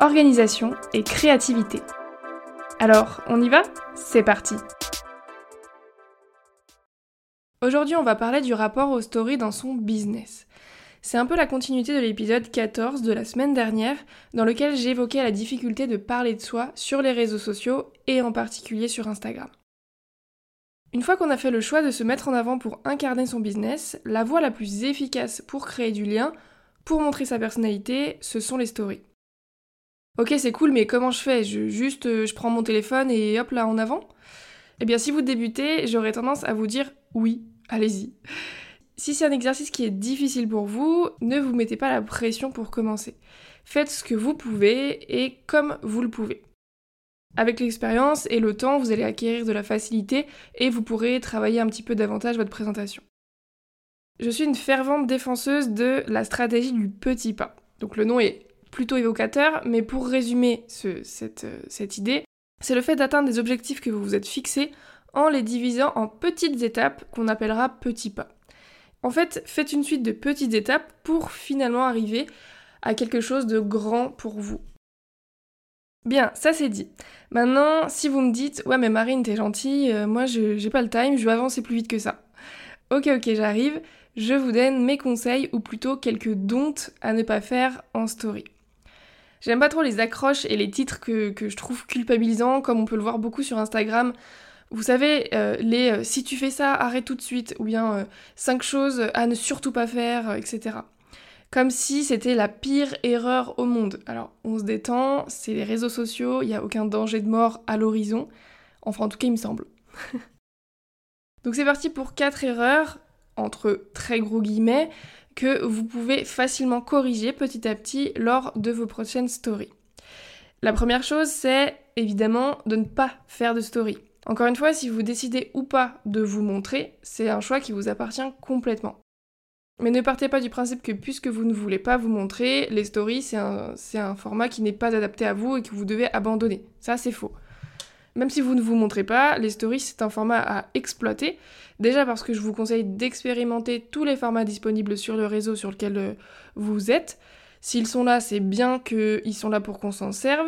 organisation et créativité. Alors, on y va? C'est parti Aujourd'hui, on va parler du rapport aux stories dans son business. C'est un peu la continuité de l'épisode 14 de la semaine dernière, dans lequel j'évoquais la difficulté de parler de soi sur les réseaux sociaux et en particulier sur Instagram. Une fois qu'on a fait le choix de se mettre en avant pour incarner son business, la voie la plus efficace pour créer du lien, pour montrer sa personnalité, ce sont les stories. Ok, c'est cool, mais comment je fais? Juste, euh, je prends mon téléphone et hop là en avant? Eh bien, si vous débutez, j'aurais tendance à vous dire oui, allez-y. Si c'est un exercice qui est difficile pour vous, ne vous mettez pas la pression pour commencer. Faites ce que vous pouvez et comme vous le pouvez. Avec l'expérience et le temps, vous allez acquérir de la facilité et vous pourrez travailler un petit peu davantage votre présentation. Je suis une fervente défenseuse de la stratégie du petit pas. Donc le nom est plutôt évocateur, mais pour résumer cette, euh, cette idée, c'est le fait d'atteindre des objectifs que vous vous êtes fixés en les divisant en petites étapes qu'on appellera petits pas. En fait, faites une suite de petites étapes pour finalement arriver à quelque chose de grand pour vous. Bien, ça c'est dit. Maintenant, si vous me dites, ouais mais Marine, t'es gentille, euh, moi j'ai pas le time, je veux avancer plus vite que ça. Ok, ok, j'arrive, je vous donne mes conseils ou plutôt quelques domptes à ne pas faire en story. J'aime pas trop les accroches et les titres que, que, je trouve culpabilisants, comme on peut le voir beaucoup sur Instagram, vous savez, euh, les euh, si tu fais ça, arrête tout de suite, ou bien 5 euh, choses à ne surtout pas faire, etc. Comme si c'était la pire erreur au monde. Alors, on se détend, c'est les réseaux sociaux, il n'y a aucun danger de mort à l'horizon. Enfin, en tout cas, il me semble. Donc c'est parti pour 4 erreurs, entre très gros guillemets, que vous pouvez facilement corriger petit à petit lors de vos prochaines stories. La première chose, c'est évidemment de ne pas faire de story. Encore une fois, si vous décidez ou pas de vous montrer, c'est un choix qui vous appartient complètement. Mais ne partez pas du principe que puisque vous ne voulez pas vous montrer, les stories, c'est un, format qui n'est pas adapté à vous et que vous devez abandonner. Ça, c'est faux. Même si vous ne vous montrez pas, les stories, c'est un format à exploiter. Déjà parce que je vous conseille d'expérimenter tous les formats disponibles sur le réseau sur lequel euh, vous êtes. S'ils sont là, c'est bien qu'ils sont là pour qu'on s'en serve.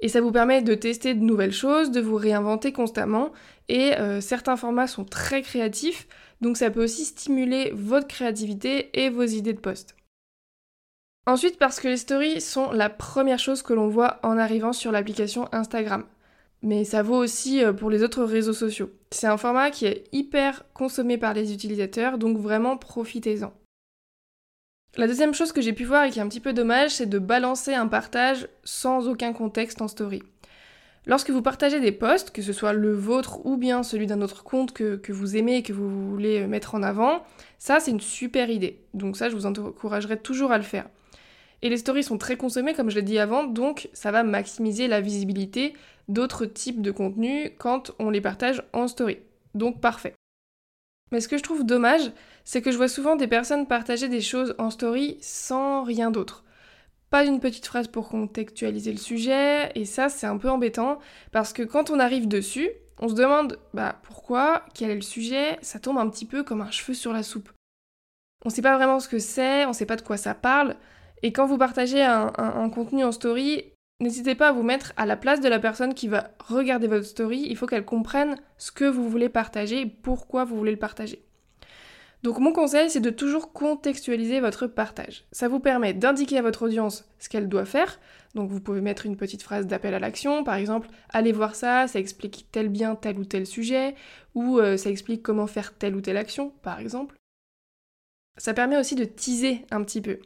Et ça vous permet de tester de nouvelles choses, de vous réinventer constamment. Et euh, certains formats sont très créatifs, donc ça peut aussi stimuler votre créativité et vos idées de poste. Ensuite, parce que les stories sont la première chose que l'on voit en arrivant sur l'application Instagram. Mais ça vaut aussi euh, pour les autres réseaux sociaux. C'est un format qui est hyper consommé par les utilisateurs, donc vraiment profitez-en. La deuxième chose que j'ai pu voir et qui est un petit peu dommage, c'est de balancer un partage sans aucun contexte en story. Lorsque vous partagez des posts, que ce soit le vôtre ou bien celui d'un autre compte que, vous aimez et que vous voulez mettre en avant, ça c'est une super idée. Donc ça je vous encouragerai toujours à le faire. Et les stories sont très consommées comme je l'ai dit avant, donc ça va maximiser la visibilité d'autres types de contenus quand on les partage en story. Donc parfait. Mais ce que je trouve dommage, c'est que je vois souvent des personnes partager des choses en story sans rien d'autre. Pas une petite phrase pour contextualiser le sujet, et ça c'est un peu embêtant, parce que quand on arrive dessus, on se demande bah pourquoi, quel est le sujet, ça tombe un petit peu comme un cheveu sur la soupe. On sait pas vraiment ce que c'est, on sait pas de quoi ça parle, et quand vous partagez un, contenu en story, N'hésitez pas à vous mettre à la place de la personne qui va regarder votre story. Il faut qu'elle comprenne ce que vous voulez partager et pourquoi vous voulez le partager. Donc mon conseil, c'est de toujours contextualiser votre partage. Ça vous permet d'indiquer à votre audience ce qu'elle doit faire. Donc vous pouvez mettre une petite phrase d'appel à l'action, par exemple, allez voir ça, ça explique tel bien tel ou tel sujet, ou euh, ça explique comment faire telle ou telle action, par exemple. Ça permet aussi de teaser un petit peu.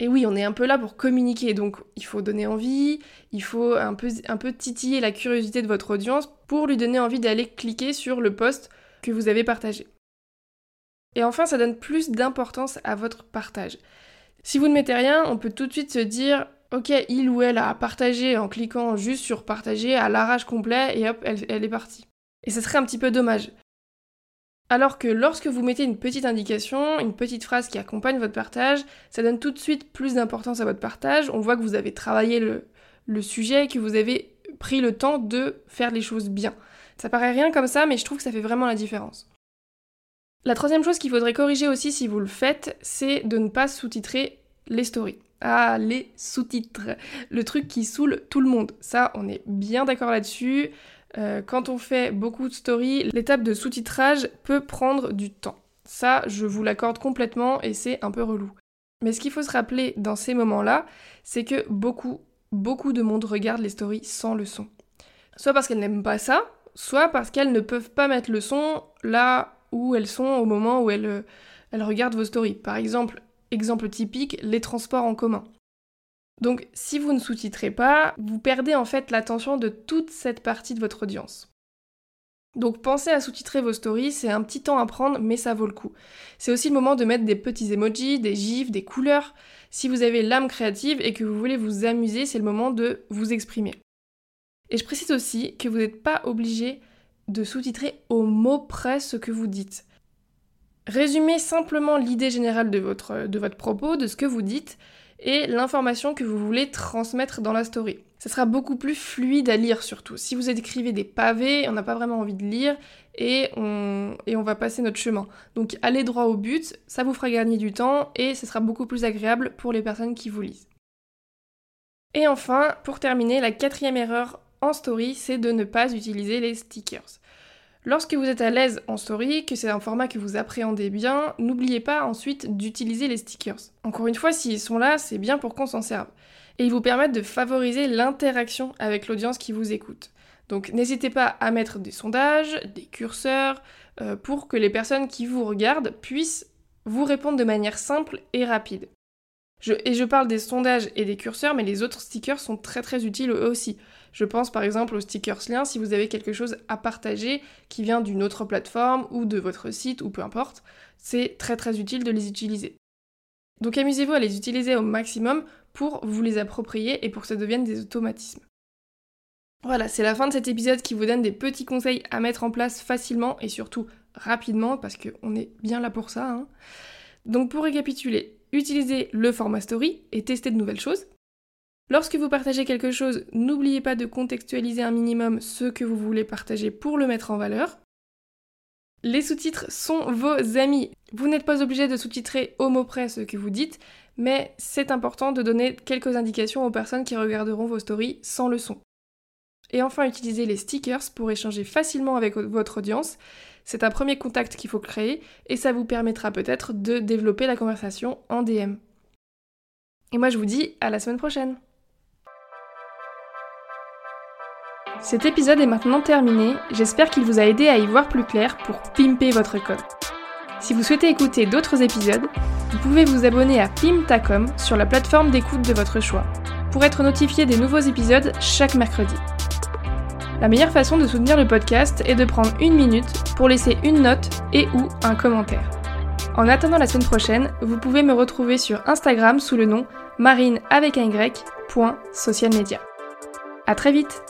Et oui, on est un peu là pour communiquer, donc il faut donner envie, il faut un peu, titiller la curiosité de votre audience pour lui donner envie d'aller cliquer sur le post que vous avez partagé. Et enfin, ça donne plus d'importance à votre partage. Si vous ne mettez rien, on peut tout de suite se dire ok, il ou elle a partagé en cliquant juste sur partager à l'arrache complet et hop, elle, elle est partie. Et ça serait un petit peu dommage. Alors que lorsque vous mettez une petite indication, une petite phrase qui accompagne votre partage, ça donne tout de suite plus d'importance à votre partage. On voit que vous avez travaillé le, sujet, que vous avez pris le temps de faire les choses bien. Ça paraît rien comme ça, mais je trouve que ça fait vraiment la différence. La troisième chose qu'il faudrait corriger aussi si vous le faites, c'est de ne pas sous-titrer les stories. Ah, les sous-titres. Le truc qui saoule tout le monde. Ça, on est bien d'accord là-dessus. Euh, quand on fait beaucoup de stories, l'étape de sous-titrage peut prendre du temps. Ça, je vous l'accorde complètement et c'est un peu relou. Mais ce qu'il faut se rappeler dans ces moments-là, c'est que beaucoup, beaucoup de monde regarde les stories sans le son. Soit parce qu'elles n'aiment pas ça, soit parce qu'elles ne peuvent pas mettre le son là où elles sont au moment où elles, elles regardent vos stories. Par exemple, exemple typique, les transports en commun. Donc si vous ne sous-titrez pas, vous perdez en fait l'attention de toute cette partie de votre audience. Donc pensez à sous-titrer vos stories, c'est un petit temps à prendre, mais ça vaut le coup. C'est aussi le moment de mettre des petits emojis, des gifs, des couleurs. Si vous avez l'âme créative et que vous voulez vous amuser, c'est le moment de vous exprimer. Et je précise aussi que vous n'êtes pas obligé de sous-titrer au mot près ce que vous dites. Résumez simplement l'idée générale de votre, de votre propos, de ce que vous dites, et l'information que vous voulez transmettre dans la story. Ce sera beaucoup plus fluide à lire surtout. Si vous écrivez des pavés, on n'a pas vraiment envie de lire et on, et on va passer notre chemin. Donc allez droit au but, ça vous fera gagner du temps et ce sera beaucoup plus agréable pour les personnes qui vous lisent. Et enfin, pour terminer, la quatrième erreur en story, c'est de ne pas utiliser les stickers. Lorsque vous êtes à l'aise en story, que c'est un format que vous appréhendez bien, n'oubliez pas ensuite d'utiliser les stickers. Encore une fois, s'ils sont là, c'est bien pour qu'on s'en serve. Et ils vous permettent de favoriser l'interaction avec l'audience qui vous écoute. Donc n'hésitez pas à mettre des sondages, des curseurs, euh, pour que les personnes qui vous regardent puissent vous répondre de manière simple et rapide. Et je parle des sondages et des curseurs, mais les autres stickers sont très très utiles eux aussi. Je pense par exemple aux stickers liens si vous avez quelque chose à partager qui vient d'une autre plateforme ou de votre site ou peu importe. C'est très très utile de les utiliser. Donc amusez-vous à les utiliser au maximum pour vous les approprier et pour que ça devienne des automatismes. Voilà, c'est la fin de cet épisode qui vous donne des petits conseils à mettre en place facilement et surtout rapidement parce qu'on est bien là pour ça. Hein. Donc pour récapituler, utilisez le format story et testez de nouvelles choses. Lorsque vous partagez quelque chose, n'oubliez pas de contextualiser un minimum ce que vous voulez partager pour le mettre en valeur. Les sous-titres sont vos amis. Vous n'êtes pas obligé de sous-titrer au mot près ce que vous dites, mais c'est important de donner quelques indications aux personnes qui regarderont vos stories sans le son. Et enfin, utilisez les stickers pour échanger facilement avec votre audience. C'est un premier contact qu'il faut créer et ça vous permettra peut-être de développer la conversation en DM. Et moi je vous dis à la semaine prochaine Cet épisode est maintenant terminé, j'espère qu'il vous a aidé à y voir plus clair pour pimper votre com. Si vous souhaitez écouter d'autres épisodes, vous pouvez vous abonner à Pimtacom sur la plateforme d'écoute de votre choix, pour être notifié des nouveaux épisodes chaque mercredi. La meilleure façon de soutenir le podcast est de prendre une minute pour laisser une note et ou un commentaire. En attendant la semaine prochaine, vous pouvez me retrouver sur Instagram sous le nom marine avec un y, A très vite